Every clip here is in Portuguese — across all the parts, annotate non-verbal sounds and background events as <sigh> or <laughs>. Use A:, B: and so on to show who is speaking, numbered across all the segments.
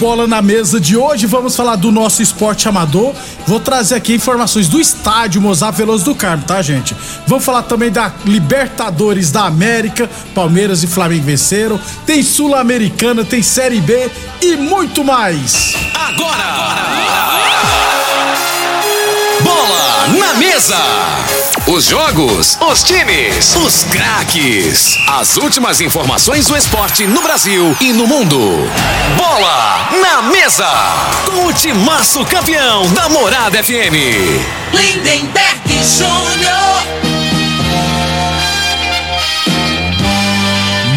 A: Bola na Mesa de hoje vamos falar do nosso esporte amador. Vou trazer aqui informações do estádio Mozart Veloso do Carmo, tá, gente? Vamos falar também da Libertadores da América. Palmeiras e Flamengo venceram. Tem Sul-Americana, tem Série B e muito mais.
B: Agora! Bola na mesa! Os jogos, os times, os craques. As últimas informações do esporte no Brasil e no mundo. Bola na mesa! Com o timaço campeão da Morada FM.
C: Lindenberg Júnior.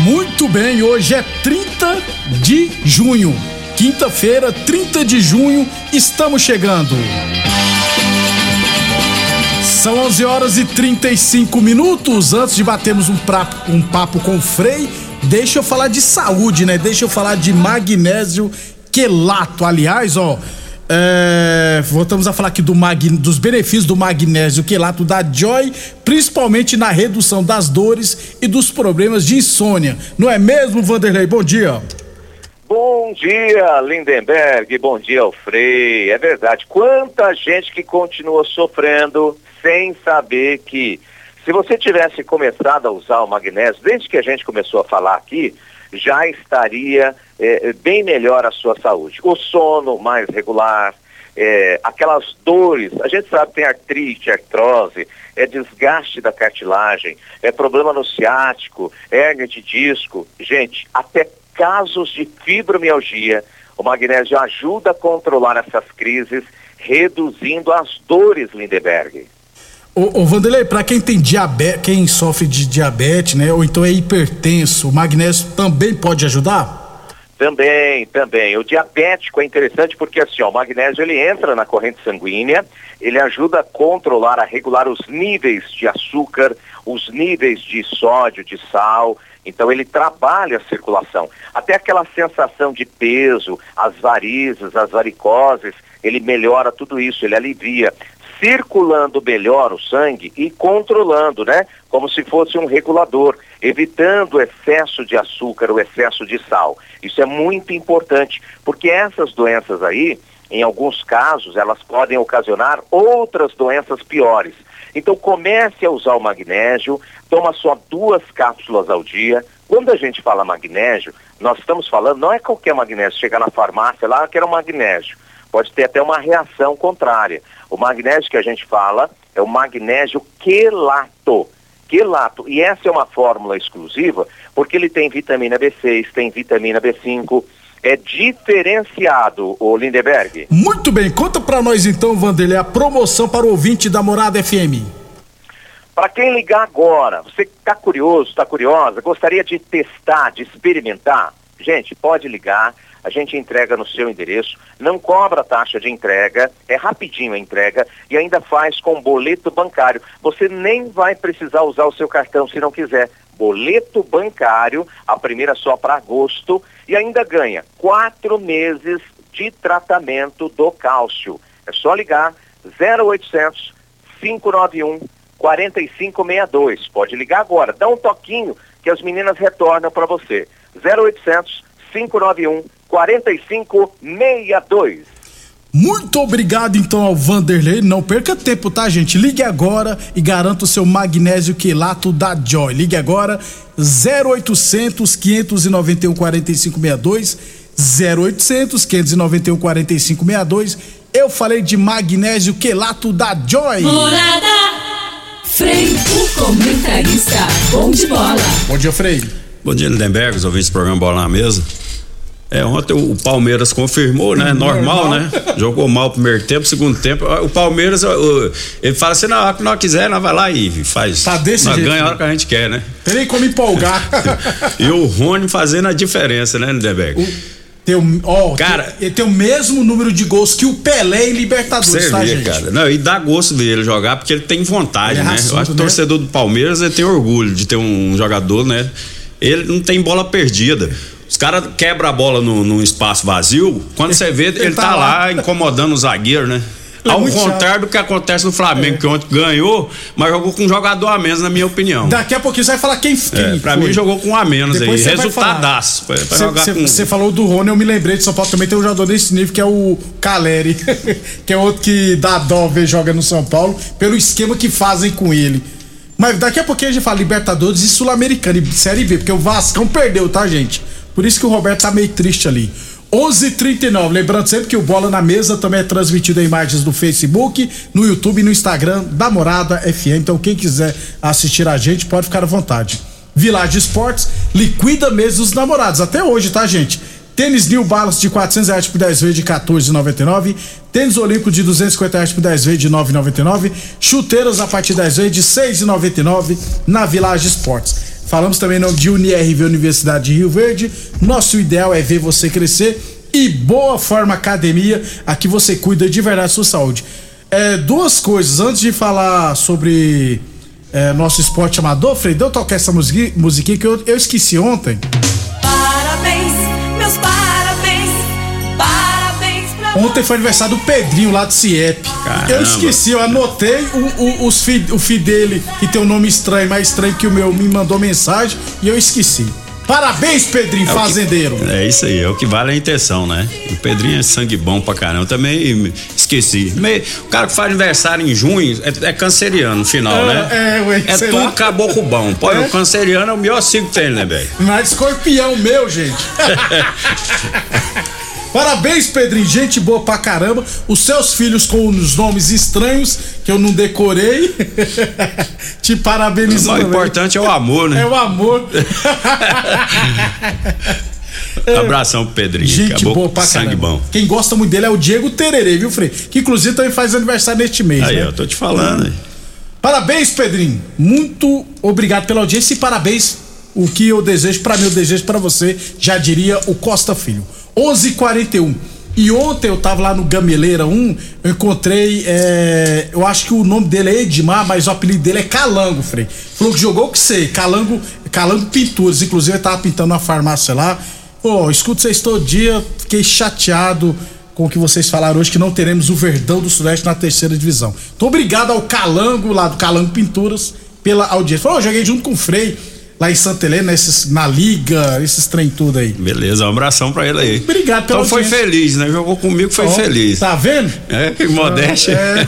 A: Muito bem, hoje é 30 de junho. Quinta-feira, 30 de junho, estamos chegando. São 11 horas e 35 minutos. Antes de batermos um, prapo, um papo com o Frei, deixa eu falar de saúde, né? Deixa eu falar de magnésio quelato. Aliás, ó, é, voltamos a falar aqui do mag, dos benefícios do magnésio quelato da Joy, principalmente na redução das dores e dos problemas de insônia. Não é mesmo, Vanderlei? Bom dia.
D: Bom dia, Lindenberg. Bom dia, Alfrei. É verdade. Quanta gente que continua sofrendo sem saber que se você tivesse começado a usar o magnésio, desde que a gente começou a falar aqui, já estaria é, bem melhor a sua saúde. O sono mais regular, é, aquelas dores, a gente sabe que tem artrite, artrose, é desgaste da cartilagem, é problema no ciático, hérnia de disco. Gente, até casos de fibromialgia, o magnésio ajuda a controlar essas crises, reduzindo as dores, Lindeberg.
A: Ô, ô Vanderlei, para quem tem diabetes, quem sofre de diabetes, né, ou então é hipertenso, o magnésio também pode ajudar?
D: Também, também. O diabético é interessante porque assim, ó, o magnésio ele entra na corrente sanguínea, ele ajuda a controlar, a regular os níveis de açúcar, os níveis de sódio, de sal. Então ele trabalha a circulação. Até aquela sensação de peso, as varizes, as varicoses, ele melhora tudo isso, ele alivia circulando melhor o sangue e controlando, né? Como se fosse um regulador, evitando o excesso de açúcar, o excesso de sal. Isso é muito importante, porque essas doenças aí, em alguns casos, elas podem ocasionar outras doenças piores. Então comece a usar o magnésio, toma só duas cápsulas ao dia. Quando a gente fala magnésio, nós estamos falando, não é qualquer magnésio, chegar na farmácia lá, que era um magnésio. Pode ter até uma reação contrária. O magnésio que a gente fala é o magnésio quelato. Quelato. E essa é uma fórmula exclusiva porque ele tem vitamina B6, tem vitamina B5. É diferenciado, o Lindeberg.
A: Muito bem, conta para nós então, Vanderlei, a promoção para o ouvinte da Morada FM.
D: Para quem ligar agora, você está curioso, está curiosa, gostaria de testar, de experimentar, gente, pode ligar a gente entrega no seu endereço, não cobra taxa de entrega, é rapidinho a entrega e ainda faz com boleto bancário. Você nem vai precisar usar o seu cartão se não quiser. Boleto bancário, a primeira só para agosto, e ainda ganha quatro meses de tratamento do cálcio. É só ligar 0800 591 4562. Pode ligar agora, dá um toquinho que as meninas retornam para você. 0800 591 4562.
A: Muito obrigado então ao Vanderlei. Não perca tempo, tá, gente? Ligue agora e garanta o seu magnésio quelato da Joy. Ligue agora 0800 591 4562 0800 591 4562. Eu falei de magnésio quelato da Joy.
C: Morada. Frei, o comentarista. Bom de bola.
A: Bom dia, Frei.
E: Bom dia, Lindenberg, os ouvintes do programa Bola na Mesa. É, ontem o Palmeiras confirmou, né? Normal,
A: Normal.
E: né? Jogou mal o primeiro tempo, segundo tempo. O Palmeiras, o- ele fala assim: não, que nós quiser, nós vai lá e faz.
A: Tá desse
E: nós
A: jeito,
E: ganha a
A: né?
E: hora que a gente quer, né?
A: Tem nem como empolgar. <laughs>
E: E o Rony fazendo a diferença, né, Lindenberg?
A: tem o,
E: Cara-
A: tem- ele tem o mesmo número de gols que o Pelé em Libertadores,
E: Você
A: tá,
E: vê,
A: gente?
E: cara. Não, e dá gosto dele jogar porque ele tem vontade,
A: é
E: né?
A: raçudo,
E: Eu acho que o
A: né?
E: torcedor do Palmeiras ele tem orgulho de ter um jogador, né? Ele não tem bola perdida. Os caras quebram a bola no, num espaço vazio, quando você vê, <laughs> ele,
A: tá
E: tá,
A: lá.
E: lá incomodando o zagueiro, né?
A: É
E: Ao contrário do que acontece no Flamengo, que ontem ganhou, mas jogou com um jogador a menos, na minha opinião.
A: Daqui a pouquinho você vai falar quem, quem
E: É, pra
A: foi.
E: mim jogou com um a menos
A: Depois
E: aí.
A: você.
E: Resultadaço. Jogar com.
A: Você falou do Rony, eu me lembrei de São Paulo também tem um jogador desse nível que é o Caleri, <laughs> que é outro que dá dó ver joga no São Paulo, pelo esquema que fazem com ele. Mas daqui a pouquinho a gente fala Libertadores e Sul-Americana e Série B, porque o Vascão perdeu, tá, gente? Por isso que o Roberto tá meio triste ali. 11:39. Lembrando sempre que o Bola na Mesa também é transmitido em imagens no Facebook, no YouTube e no Instagram da Morada FM. Então quem quiser assistir a gente pode ficar à vontade. Village Esportes liquida mesmo os namorados até hoje, tá, gente? Tênis New Balance de 400 reais por 10 vezes de 14,99. Tênis Olímpico de 250 reais por 10 vezes de 9,99. Chuteiras a partir de 10 vezes de 6,99 na Village Esportes. Falamos também em de UniRV Universidade de Rio Verde. Nosso ideal é ver você crescer. E Boa Forma Academia, aqui você cuida de verdade da sua saúde. É, duas coisas, antes de falar sobre é, nosso esporte amador, Frei, deu tocar essa musiqui- musiquinha que eu, eu esqueci ontem.
C: Parabéns, meus parabéns.
A: Ontem foi aniversário do Pedrinho lá do CIEP.
E: Caramba.
A: Eu esqueci, eu anotei o, o, os fi, o fi dele, que tem um nome estranho, mais estranho que o meu, me mandou mensagem e eu esqueci. Parabéns, Pedrinho,
E: É o que-
A: fazendeiro.
E: É isso aí, é o que vale a intenção, né? O Pedrinho é sangue bom pra caramba. Eu também esqueci. Me- O cara que faz aniversário em junho é, é canceriano no final,
A: É,
E: né?
A: é, ué,
E: É tudo
A: lá.
E: caboclo bom. Pô,
A: É?
E: o canceriano é o melhor signo que tem, né, velho?
A: Mas escorpião meu, gente. <laughs> Parabéns, Pedrinho. Gente boa pra caramba. Os seus filhos com os nomes estranhos que eu não decorei. <laughs> Te
E: O
A: parabenizo também.
E: importante é o amor, né?
A: É o amor. <laughs>
E: Abração pro Pedrinho.
A: Gente
E: Caboclo,
A: boa pra
E: sangue
A: caramba.
E: bom.
A: Quem gosta muito dele é o Diego Tererê, viu, Frei? Que inclusive também faz aniversário neste mês,
E: Aí,
A: né?
E: eu tô te falando. aí.
A: Parabéns, Pedrinho. Muito obrigado pela audiência e parabéns. O que eu desejo pra mim, eu desejo pra você, já diria o Costa Filho. 11:41. E ontem eu tava lá no Gameleira 1, eu encontrei, é, eu acho que o nome dele é Edmar, mas o apelido dele é Calango, Frei. Falou que jogou com você, Calango, Calango Pinturas, inclusive ele tava pintando uma farmácia lá. Pô, escuto vocês todo dia, fiquei chateado com o que vocês falaram hoje, que não teremos o Verdão do Sudeste na terceira divisão. Então, obrigado ao Calango, lá do Calango Pinturas, pela audiência. Falou, eu joguei junto com o Frei, lá em Santa Helena, esses, na Liga, esses trem tudo aí.
E: Beleza, um abração pra ele aí.
A: Obrigado pela
E: Então foi
A: audiência.
E: feliz, né? Jogou comigo, foi
A: Ó,
E: feliz.
A: Tá vendo?
E: É, que modéstia.
A: É.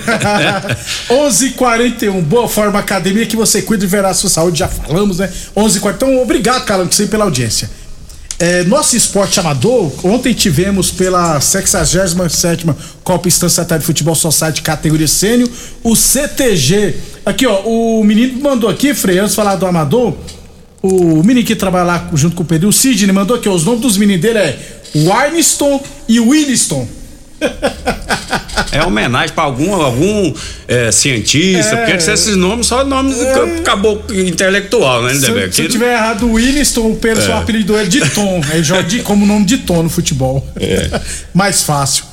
A: <laughs> 11:41 Boa Forma Academia que você cuida e verá a sua saúde, já falamos, né? 11:40 Então, obrigado, Calango, sempre pela audiência. É, nosso esporte amador, ontem tivemos pela 67ª Copa Instanciatária de Futebol Society categoria sênior, o CTG. Aqui, ó, o menino mandou aqui, Frei, antes de falar do amador, o menino que trabalha lá junto com o Pedro, o Sidney, mandou aqui, os nomes dos meninos dele é Warniston e Williston.
E: É homenagem pra algum, algum é, cientista,
A: É.
E: porque esses nomes só nomes do caboclo intelectual, né,
A: Se,
E: Lindeberg?
A: se eu tiver errado, o Williston, o Pedro, seu apelido é de Tom. Ele joga de, como nome de Tom no futebol. <laughs> Mais fácil.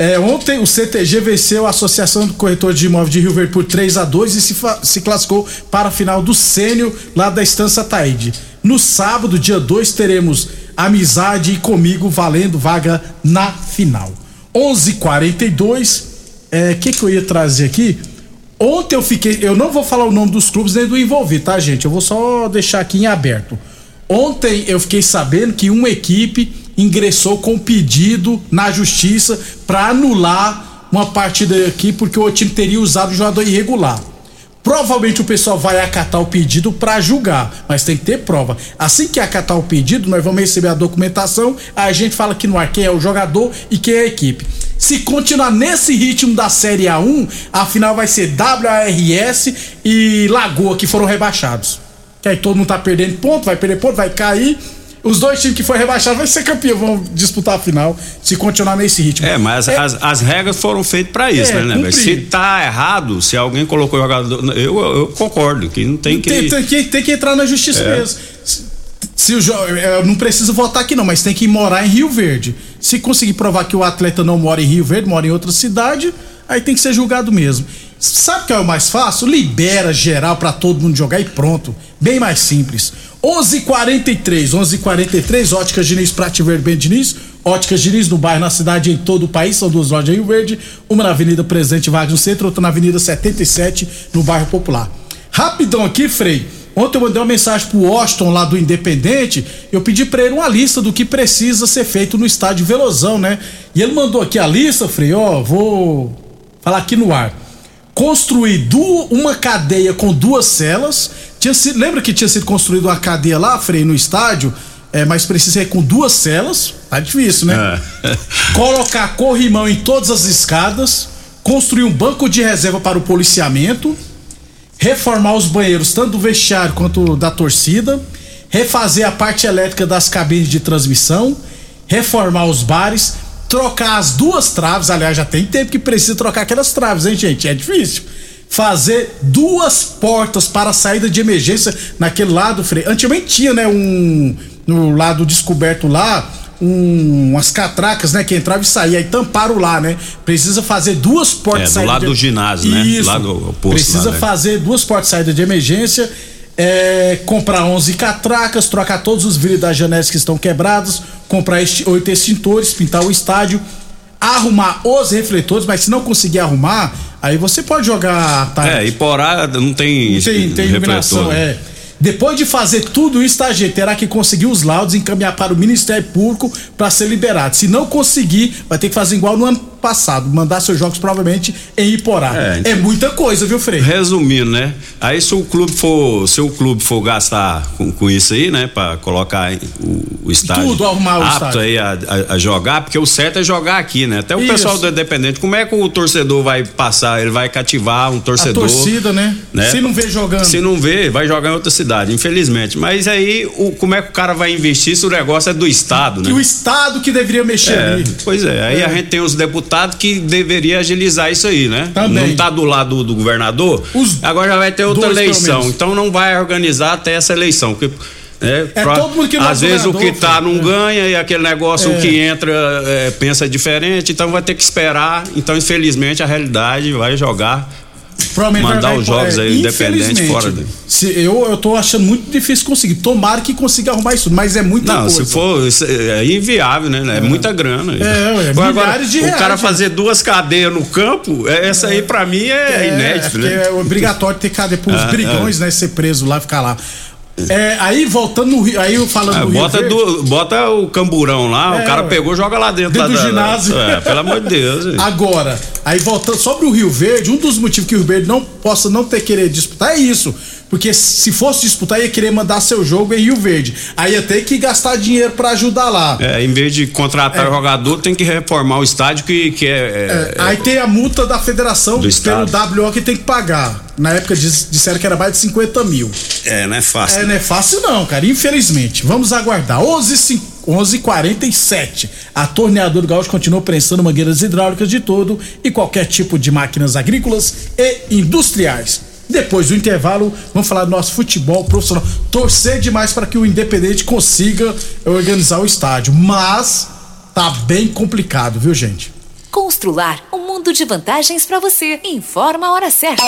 A: É, ontem o CTG venceu a Associação do Corretor de Imóveis de Rio Verde por 3 a 2 e se, se classificou para a final do Sênior lá da Estância Taíde. No sábado, dia 2, teremos Amizade e Comigo valendo vaga na final. 11:42 é, O que, que eu ia trazer aqui? Ontem eu fiquei. Eu não vou falar o nome dos clubes nem do envolvido, tá, gente? Eu vou só deixar aqui em aberto. Ontem eu fiquei sabendo que uma equipe ingressou com pedido na justiça para anular uma partida aqui porque o time teria usado o jogador irregular. Provavelmente o pessoal vai acatar o pedido para julgar, mas tem que ter prova. Assim que acatar o pedido, nós vamos receber a documentação, a gente fala que no ar quem é o jogador e quem é a equipe. Se continuar nesse ritmo da Série A1, a final vai ser WARS e Lagoa que foram rebaixados. Que aí todo mundo tá perdendo ponto, vai perder ponto, vai cair os dois times que foram rebaixados vão ser campeão, vão disputar a final se continuar nesse ritmo.
E: É, mas é, as, as, regras foram feitas para isso, é, né, né? Se tá errado, se alguém colocou o jogador. Eu, eu concordo, que não tem que.
A: Tem, tem, que, tem que entrar na justiça é. mesmo. Se o eu não preciso votar aqui não, mas tem que morar em Rio Verde. Se conseguir provar que o atleta não mora em Rio Verde, mora em outra cidade, aí tem que ser julgado mesmo. Sabe o que é o mais fácil? Libera geral para todo mundo jogar e pronto. Bem mais simples. 11:43, 11:43, Óticas Diniz, Prate Verde Bem Diniz, Óticas Diniz no bairro, na cidade, em todo o país, são duas lojas em Rio Verde, uma na Avenida Presidente Vargas no centro, outra na Avenida 77 no bairro Popular. Rapidão aqui, Frei. Ontem eu mandei uma mensagem pro Washington lá do Independente, eu pedi para ele uma lista do que precisa ser feito no estádio Velozão, né? E ele mandou aqui a lista, Frei, ó, vou falar aqui no ar. Construir uma cadeia com duas celas, tinha sido, lembra que tinha sido construída uma cadeia lá, Frei, no estádio? É, mas precisa ser com duas celas. Tá difícil, né? É. <laughs> <laughs> Colocar corrimão em todas as escadas. Construir um banco de reserva para o policiamento. Reformar os banheiros, tanto do vestiário quanto da torcida. Refazer a parte elétrica das cabines de transmissão. Reformar os bares. Trocar as duas traves. Aliás, já tem tempo que precisa trocar aquelas traves, hein, gente? É difícil fazer duas portas para saída de emergência naquele lado, Frei. Antigamente tinha, né, um no lado descoberto lá, um, umas catracas, né, que entrava e saía e tamparam lá, né? Precisa fazer duas portas
E: é, do lado de... do ginásio, né?
A: Isso. Lado oposto, Precisa lá, né? fazer duas portas de saída de emergência, é, comprar 11 catracas, trocar todos os vidros das janelas que estão quebrados, comprar oito extintores, pintar o estádio, arrumar os refletores, mas se não conseguir arrumar, Aí você pode jogar.
E: Tá, é, e porá não tem.
A: Não tem, tem iluminação, é. Depois de fazer tudo isso, tá, gente? Terá que conseguir os laudos e encaminhar para o Ministério Público para ser liberado. Se não conseguir, vai ter que fazer igual no ano passado, mandar seus jogos provavelmente em Iporá. É, então, é muita coisa, viu, Frei?
E: Resumindo, né? Aí se o clube for, se o clube for gastar com, com isso aí, né, para colocar o, o estádio
A: Tudo, arrumar o
E: apto
A: estádio.
E: aí a, a, a, jogar, porque o certo é jogar aqui, né? Até o isso. pessoal do Independente, como é que o torcedor vai passar? Ele vai cativar um torcedor. A
A: torcida, né? né? Se não vê jogando.
E: Se não vê, vai jogar em outra cidade, infelizmente. Mas aí, o, como é que o cara vai investir se o negócio é do Estado, né?
A: E o Estado que deveria mexer
E: é,
A: ali.
E: Pois é, aí é. a gente tem os deputados deputado que deveria agilizar isso aí, né? Também. Não tá do lado do, do governador. Os Agora já vai ter outra eleição. Então não vai organizar até essa eleição. Porque, é, é pra, todo mundo que não Às vezes o que tá não é. ganha e aquele negócio é. que entra é, pensa diferente, então vai ter que esperar. Então, infelizmente, a realidade vai jogar mandar os jogos aí independente fora. De...
A: Se, eu, eu tô achando muito difícil conseguir. Tomara que consiga arrumar isso, mas é muita
E: Não,
A: coisa.
E: se for, é inviável, né? É, é muita grana.
A: É, é Agora, de
E: reais,
A: O
E: cara fazer duas cadeias no campo, é, essa aí pra mim é, é inédito, né?
A: É obrigatório ter cadeia pros ah, <laughs> brigões, né? Ser preso lá, ficar lá. É, aí voltando no Rio, aí falando é, do
E: bota
A: Rio
E: do, bota o camburão lá, é, o cara pegou, joga lá dentro,
A: dentro
E: lá
A: do da, ginásio.
E: É, pelo amor de Deus. <laughs>
A: Agora, aí voltando sobre o Rio Verde, um dos motivos que o Rio Verde não possa não ter querer disputar é isso. Porque se fosse disputar, ia querer mandar seu jogo em Rio Verde. Aí ia ter que gastar dinheiro para ajudar lá.
E: É, em vez de contratar é. jogador, tem que reformar o estádio que, que é, é,
A: é Aí tem a multa da federação do pelo WO que tem que pagar. Na época disseram que era mais de 50 mil.
E: É, não é fácil.
A: É, não é fácil não, cara. Infelizmente. Vamos aguardar. 11 11:47. A torneadora Gaúcho continua prensando mangueiras hidráulicas de todo e qualquer tipo de máquinas agrícolas e industriais. Depois do intervalo, vamos falar do nosso futebol profissional. Torcer demais para que o Independente consiga organizar o estádio, mas tá bem complicado, viu, gente?
C: Constrular um mundo de vantagens para você. Informa a hora certa.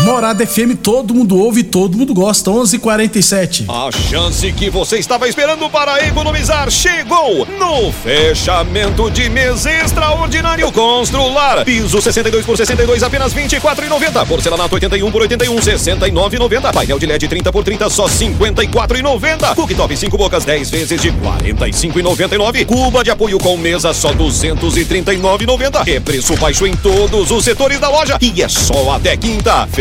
A: Morada FM, todo mundo ouve, todo mundo gosta. 11:47.
F: A chance que você estava esperando para economizar chegou no fechamento de mês extraordinário Constrular. Piso 62 por 62 apenas 24,90. Porcelanato 81 por 81 69,90. Painel de LED 30 por 30 só 54,90. Cooktop 5 bocas 10 vezes de 45,99. Cuba de apoio com mesa só 239,90. É preço baixo em todos os setores da loja e é só até quinta.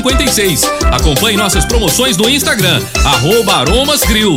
G: 56. Acompanhe nossas promoções no Instagram, arroba Aromas Grill.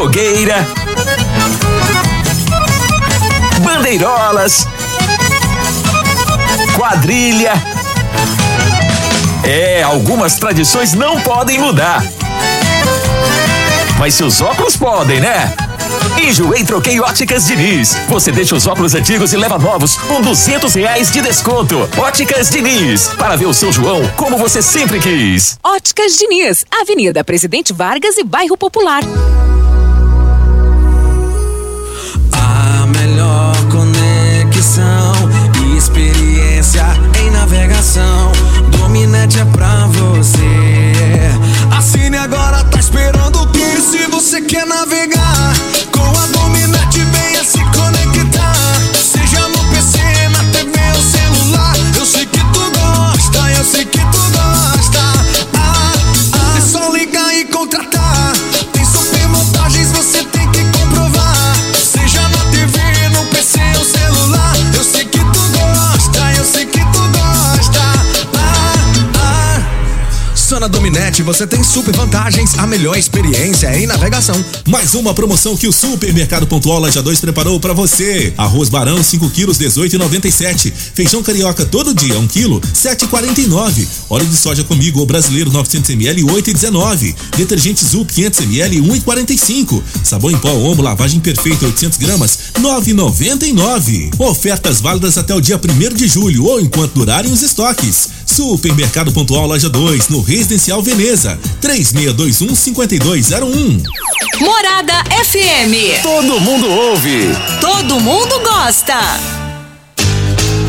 H: Fogueira, bandeirolas, quadrilha. É, algumas tradições não podem mudar. Mas seus óculos podem, né? Enjoei Troquei Óticas Diniz. Você deixa os óculos antigos e leva novos com duzentos reais de desconto. Óticas Diniz. Para ver o São João como você sempre quis.
I: Óticas Diniz. Avenida Presidente Vargas e Bairro Popular.
J: Em navegação. Dominete é pra você. Você tem super
K: vantagens, a melhor experiência em navegação.
L: Mais uma promoção que o Supermercado Pontual Laja 2 preparou para você. Arroz Barão 5 quilos 18,97. Feijão carioca todo dia 1 quilo 7,49. Óleo de soja comigo ou brasileiro 900 ml 8,19. Detergente Zup 500 ml 1,45. Sabão em pó Omo lavagem perfeita 800 gramas 9,99. Ofertas válidas até o dia 1 de julho ou enquanto durarem os estoques. Supermercado Pontual Loja 2 no Residencial Veneza 3621 5201.
I: Morada FM.
H: Todo mundo ouve.
I: Todo mundo gosta.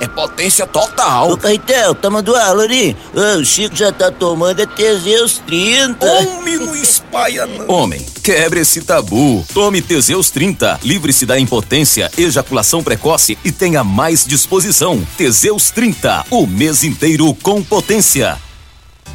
M: é potência total.
N: Ô, Caetel, tá mandando? Ô, o Chico já tá tomando é Teseus 30.
M: Homem, não espalha não.
O: Homem, quebre esse tabu. Tome Teseus 30. Livre-se da impotência, ejaculação precoce e tenha mais disposição. Teseus 30. O mês inteiro com potência.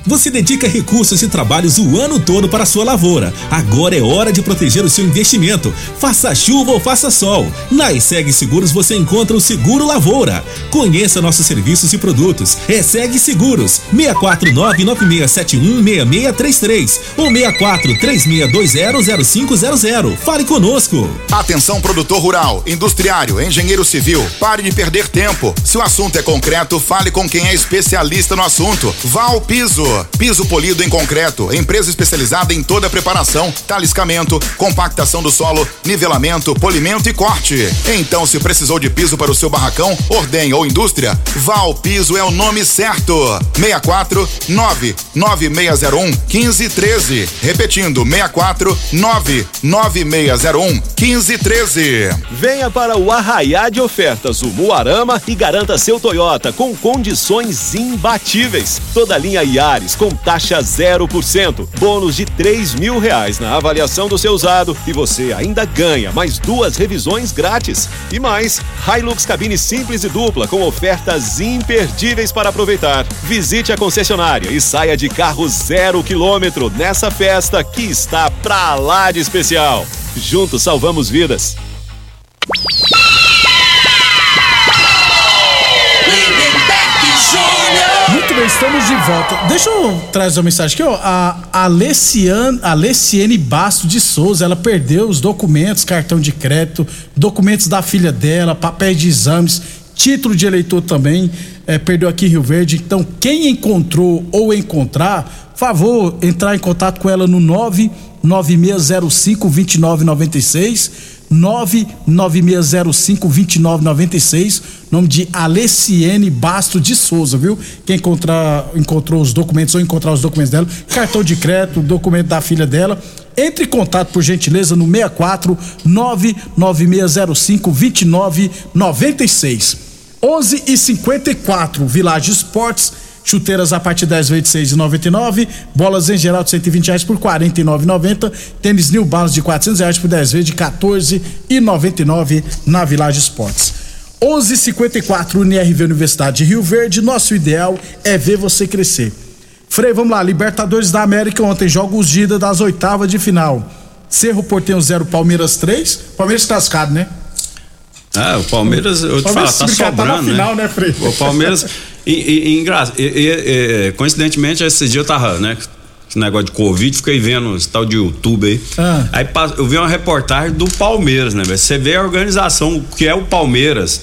L: Você dedica recursos e trabalhos o ano todo para a sua lavoura. Agora é hora de proteger o seu investimento. Faça chuva ou faça sol. Na ESEG Seguros você encontra o Seguro Lavoura. Conheça nossos serviços e produtos. ESEG Seguros 64996716633 ou 6436200500. Fale conosco.
P: Atenção produtor rural, industriário, engenheiro civil. Pare de perder tempo. Se o assunto é concreto, fale com quem é especialista no assunto. Val Piso. Piso polido em concreto. Empresa especializada em toda a preparação, taliscamento, compactação do solo, nivelamento, polimento e corte. Então, se precisou de piso para o seu barracão, ordem ou indústria, Val Piso é o nome certo. 64 99601 1513. Repetindo, 64 99601 1513.
F: Venha para o Arraiá de Ofertas, o Muarama e garanta seu Toyota com condições imbatíveis. Toda linha Yaris com taxa 0%, bônus de 3 mil reais na avaliação do seu usado e você ainda ganha mais duas revisões grátis. E mais, Hilux cabine simples e dupla com ofertas imperdíveis para aproveitar. Visite a concessionária e saia de carro zero quilômetro nessa festa que está pra lá de especial. Juntos salvamos vidas.
A: Estamos de volta. Deixa eu trazer uma mensagem aqui, ó. A Alessiane, Alessiane Basto de Souza, ela perdeu os documentos, cartão de crédito, documentos da filha dela, papéis de exames, título de eleitor também, é, perdeu aqui em Rio Verde. Então, quem encontrou ou encontrar, favor, entrar em contato com ela no 99605 2996 996052996, nome de Alessiene Basto de Souza, viu? Quem encontrar, encontrou os documentos ou encontrar os documentos dela, cartão de crédito, documento da filha dela, entre em contato por gentileza no 64 99605 2996. 11 e 54 Village Esportes Chuteiras a partir 10 vezes de 6,99. Bolas em geral de 120 reais por 49,90. Tênis New Balance de 400 reais por 10 vezes de 14,99 na Village Esportes. 11:54 UNIRV Universidade de Rio Verde. Nosso ideal é ver você crescer. Frei, vamos lá. Libertadores da América ontem jogos de ida das oitavas de final. Cerro Portenho 0, Palmeiras 3. Palmeiras classificado, né?
E: Ah, o Palmeiras, eu te falo, tá sobrando, tá final, né? né o Palmeiras, <laughs> e, e, e, e, coincidentemente, esse dia eu tava, né? Esse negócio de Covid, fiquei vendo esse tal de YouTube aí. Ah. Aí eu vi uma reportagem do Palmeiras, né, velho? Você vê a organização que é o Palmeiras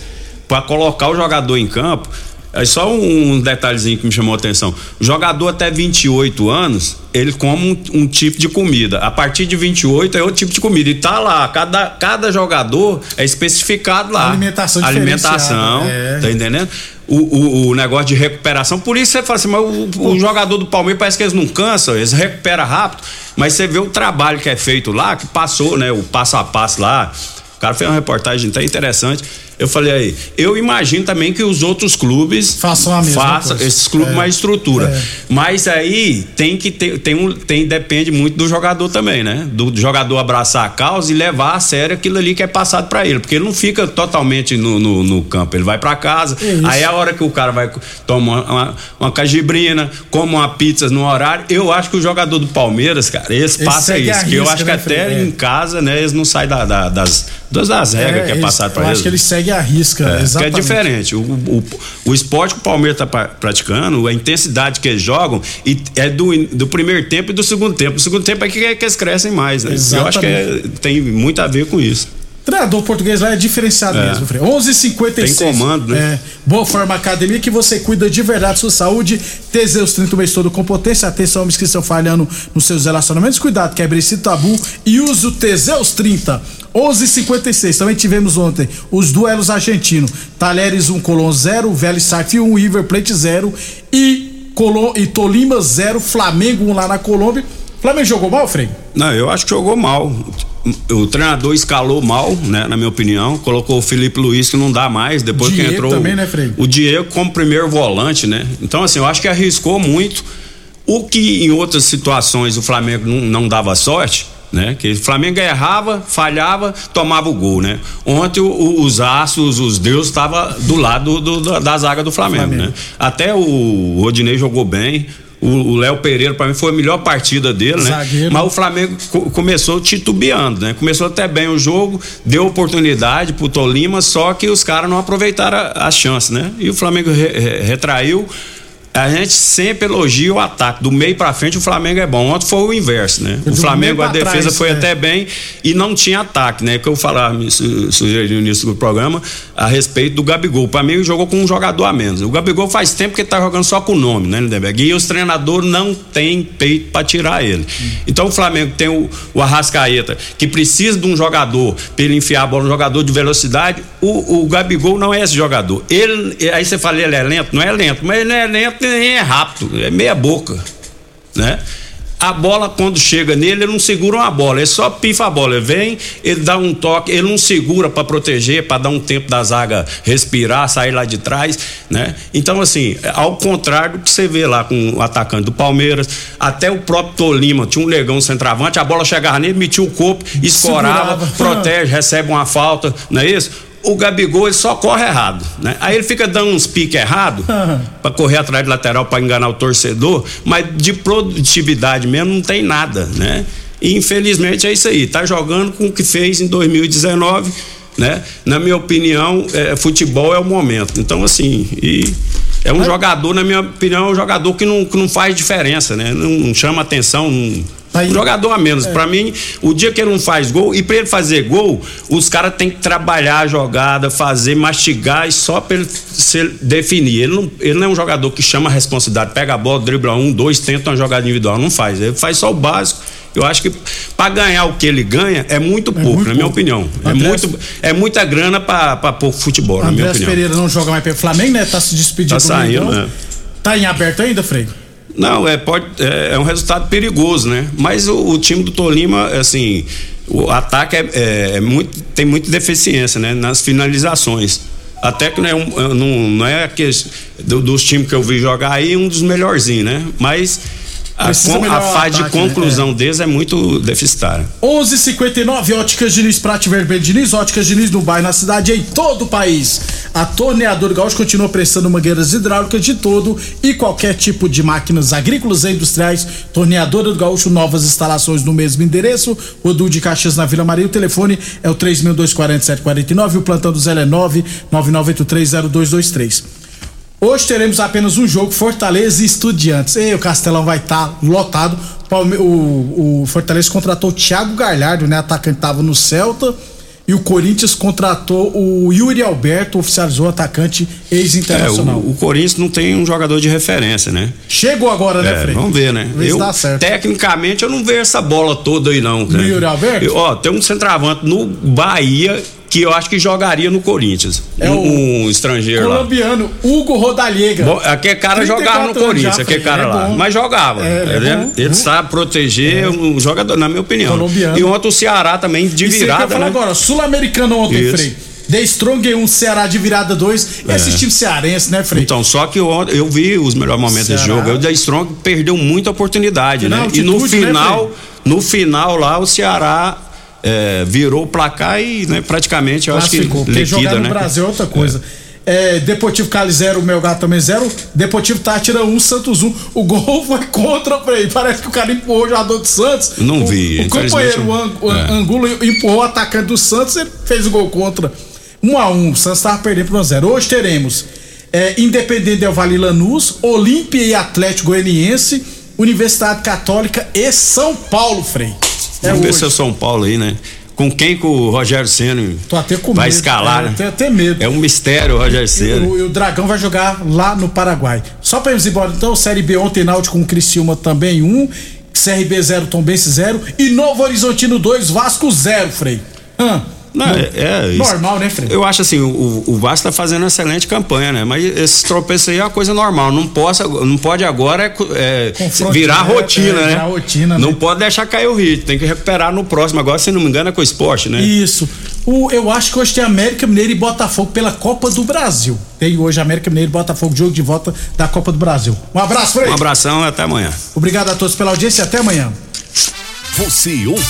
E: para colocar o jogador em campo. É só um detalhezinho que me chamou a atenção. O jogador até 28 anos, ele come um, um, tipo de comida. A partir de 28 é outro tipo de comida. E tá lá, cada, cada jogador é especificado lá.
A: Alimentação
E: Alimentação, é. tá entendendo? O, o, o, negócio de recuperação. Por isso você fala assim, mas o, o, jogador do Palmeiras parece que eles não cansam, eles recuperam rápido. Mas você vê o trabalho que é feito lá, que passou, né? O passo a passo lá. O cara fez uma reportagem até interessante eu falei aí, eu imagino também que os outros clubes
A: façam a mesma façam,
E: coisa. esses clubes é, mais estrutura. É. Mas aí tem que ter, tem um, tem depende muito do jogador também, né? Do, do jogador abraçar a causa e levar a sério aquilo ali que é passado para ele, porque ele não fica totalmente no, no, no campo, ele vai para casa. É aí a hora que o cara vai tomar uma, uma cajibrina, come uma pizza no horário, eu acho que o jogador do Palmeiras, cara, esse passa isso, que eu acho que né, até em casa, né, eles não saem da, da, das das, das regras é, que é passado para eles.
A: Eu acho que eles seguem a risca, é, exatamente.
E: Que é diferente. O, o, o esporte que o Palmeiras está praticando, a intensidade que eles jogam, e é do, do primeiro tempo e do segundo tempo. O segundo tempo é que, é que eles crescem mais, né? Exatamente. Eu acho que é, tem muito a ver com isso.
A: Treinador português lá é diferenciado é. mesmo, Frei. 11:56.
E: Tem comando, né?
A: É, Boa Forma Academia que você cuida de verdade sua saúde. Teseus 30 mês todo com potência. Atenção, homens que estão falhando nos seus relacionamentos. Cuidado, quebre esse tabu e use o Teseus 30. 11:56. Também tivemos ontem os duelos argentinos. Talheres 1, Colón 0, Vélez Sarsfield 1, River Plate 0 e Colom, e Tolima 0, Flamengo 1 lá na Colômbia. Flamengo jogou mal, Frei?
E: Não, eu acho que jogou mal o treinador escalou mal, né, na minha opinião, colocou o Felipe Luiz que não dá mais, depois Diego que entrou
A: também, né, Frei?
E: o Diego como primeiro volante, né? Então assim, eu acho que arriscou muito. O que em outras situações o Flamengo não, não dava sorte, né? Que o Flamengo errava, falhava, tomava o gol, né? Ontem o, os astros, os deuses estavam do lado do, do, da zaga do Flamengo, Flamengo, né? Até o Rodinei jogou bem, O Léo Pereira, para mim, foi a melhor partida dele, né? Zagueiro. Mas o Flamengo co começou titubeando, né? Começou até bem o jogo, deu oportunidade pro Tolima, só que os caras não aproveitaram a, a chance, né? E o Flamengo re, re, retraiu a gente sempre elogia o ataque. Do meio para frente, o Flamengo é bom. Ontem foi o inverso, né? O Flamengo, a defesa trás, foi é. até bem e não tinha ataque, né? Que eu falava, me sugeri no início do programa, a respeito do Gabigol. Para mim, ele jogou com um jogador a menos. O Gabigol faz tempo que ele tá jogando só com o nome, né, Lindenberg? E os treinadores não têm peito para tirar ele. Então, o Flamengo tem o, o Arrascaeta, que precisa de um jogador para ele enfiar a bola, um jogador de velocidade. O, o Gabigol não é esse jogador. Ele, aí você fala, ele é lento? Não é lento, mas ele não é lento nem é rápido, é meia boca, né? A bola, quando chega nele, ele não segura uma bola, ele só pifa a bola. Ele vem, ele dá um toque, ele não segura para proteger, para dar um tempo da zaga respirar, sair lá de trás, né? Então, assim, ao contrário do que você vê lá com o atacante do Palmeiras, até o próprio Tolima tinha um legão centroavante, a bola chegava nele, metia o corpo, escorava, protege, recebe uma falta, não é isso? O Gabigol ele só corre errado, né? Aí ele fica dando uns piques errados uhum. para correr atrás de lateral para enganar o torcedor, mas de produtividade mesmo não tem nada, né? E infelizmente é isso aí, tá jogando com o que fez em 2019, né? Na minha opinião, é, futebol é o momento. Então assim, e é um mas... jogador, na minha opinião, é um jogador que não, que não faz diferença, né? Não, não chama atenção, não Aí, um jogador a menos. É. Para mim, o dia que ele não faz gol, e para ele fazer gol, os caras têm que trabalhar a jogada, fazer, mastigar e só para ele se definir. Ele não, ele não é um jogador que chama a responsabilidade, pega a bola, dribla um, dois, tenta uma jogada individual. Não faz. Ele faz só o básico. Eu acho que para ganhar o que ele ganha é muito é pouco, muito na minha pouco. opinião. É Andrés... É, muito, é muita grana para pouco futebol, Andrés na minha opinião.
A: Pereira não joga mais pelo Flamengo, né? Tá se despedindo. Tá
E: saindo, né?
A: Tá em aberto ainda, Frei?
E: Não, é, pode, é, é um resultado perigoso, né? Mas o, o, time do Tolima, assim, o ataque é, é, é muito, tem muita deficiência, né? Nas finalizações. Até que não é, um, não, não é aqueles, do, dos times que eu vi jogar aí, um dos melhorzinhos, né? Mas a, a fase de né? conclusão né? deles é muito deficitária.
A: 11:59 Óticas Diniz, Prate Vermelho Diniz, Óticas Diniz no bairro, na cidade em todo o país. A Torneadora Gaúcho continua prestando mangueiras hidráulicas de todo e qualquer tipo de máquinas agrícolas e industriais. Torneadora do Gaúcho, novas instalações no mesmo endereço. O Du de Caxias na Vila Maria. O telefone é o 3.24749. O plantão do Zé é 999830223. Hoje teremos apenas um jogo, Fortaleza e Estudiantes. E o Castelão vai estar tá lotado. O, o, Fortaleza contratou o Thiago Galhardo, né? Atacante estava no Celta. E o Corinthians contratou o Yuri Alberto, oficializou o atacante ex-internacional. É,
E: o, o, Corinthians não tem um jogador de referência, né?
A: Chegou agora, né, é, Frei?
E: Vamos ver, né? Eu, Tecnicamente, eu não vejo essa bola toda aí, não.
A: No Yuri Alberto? Eu,
E: ó, tem um centroavante no Bahia que eu acho que jogaria no Corinthians. É um, um estrangeiro
A: colombiano, lá. Hugo Rodallega.
E: Bom, aquele cara jogava no Corinthians, aquele cara é lá. Bom. Mas jogava. É, ele, é bom, ele sabe proteger é. um jogador, na minha opinião. Colombiano. E ontem o Ceará também de e virada. Você
A: né? agora, Sul-Americano ontem, Isso. Frei. The Strong 1, um, Ceará de virada 2. É. Esse time cearense, né, Frei?
E: Então, só que eu, eu vi os melhores momentos Ceará. desse jogo. O The Strong perdeu muita oportunidade, final, né? E no né, final, né, no final lá, o Ceará é, virou o placar e né, praticamente eu acho que liquida, jogar no
A: né? Brasil é outra coisa. É. Deportivo Cali 0, meu gato também 0. Deportivo Tátira 1, um, Santos 1. Um. O gol <laughs> foi contra, Frei. Parece que o cara empurrou o jogador do Santos.
E: Não vi.
A: O, o companheiro o é. Angulo empurrou o atacante do Santos e fez o gol contra. 1 um a 1 um. O Santos estava perdendo por 1 0 Hoje teremos é, Independente Del Vale Lanús, Olímpia e Atlético Goianiense, Universidade Católica e São Paulo, Frei.
E: É Vamos ver se é São Paulo aí, né? Com quem que o Rogério Senna vai medo, escalar, é, né?
A: Tenho até medo.
E: É um mistério o Rogério Senna.
A: E, o, o Dragão vai jogar lá no Paraguai. Só pra irmos embora, então, Série B ontem, Náutico com Criciúma também um, CRB 0, Tombense 0 e Novo Horizontino 2, Vasco 0, Frei. Hã?
E: Não, é, é
A: normal, né, Fred?
E: Eu acho assim, o, o Vasco tá fazendo uma excelente campanha, né? Mas esse tropeço aí é uma coisa normal. Não, possa, não pode agora é, virar né? rotina, é, né? Virar rotina, não né? pode deixar cair o ritmo, tem que recuperar no próximo. Agora, se não me engano, é com o esporte, né?
A: Isso. O, eu acho que hoje tem América Mineiro e Botafogo pela Copa do Brasil. Tem hoje América Mineiro e Botafogo, jogo de volta da Copa do Brasil. Um abraço, Frei.
E: Um abração e até amanhã.
A: Obrigado a todos pela audiência e até amanhã. Você ouve.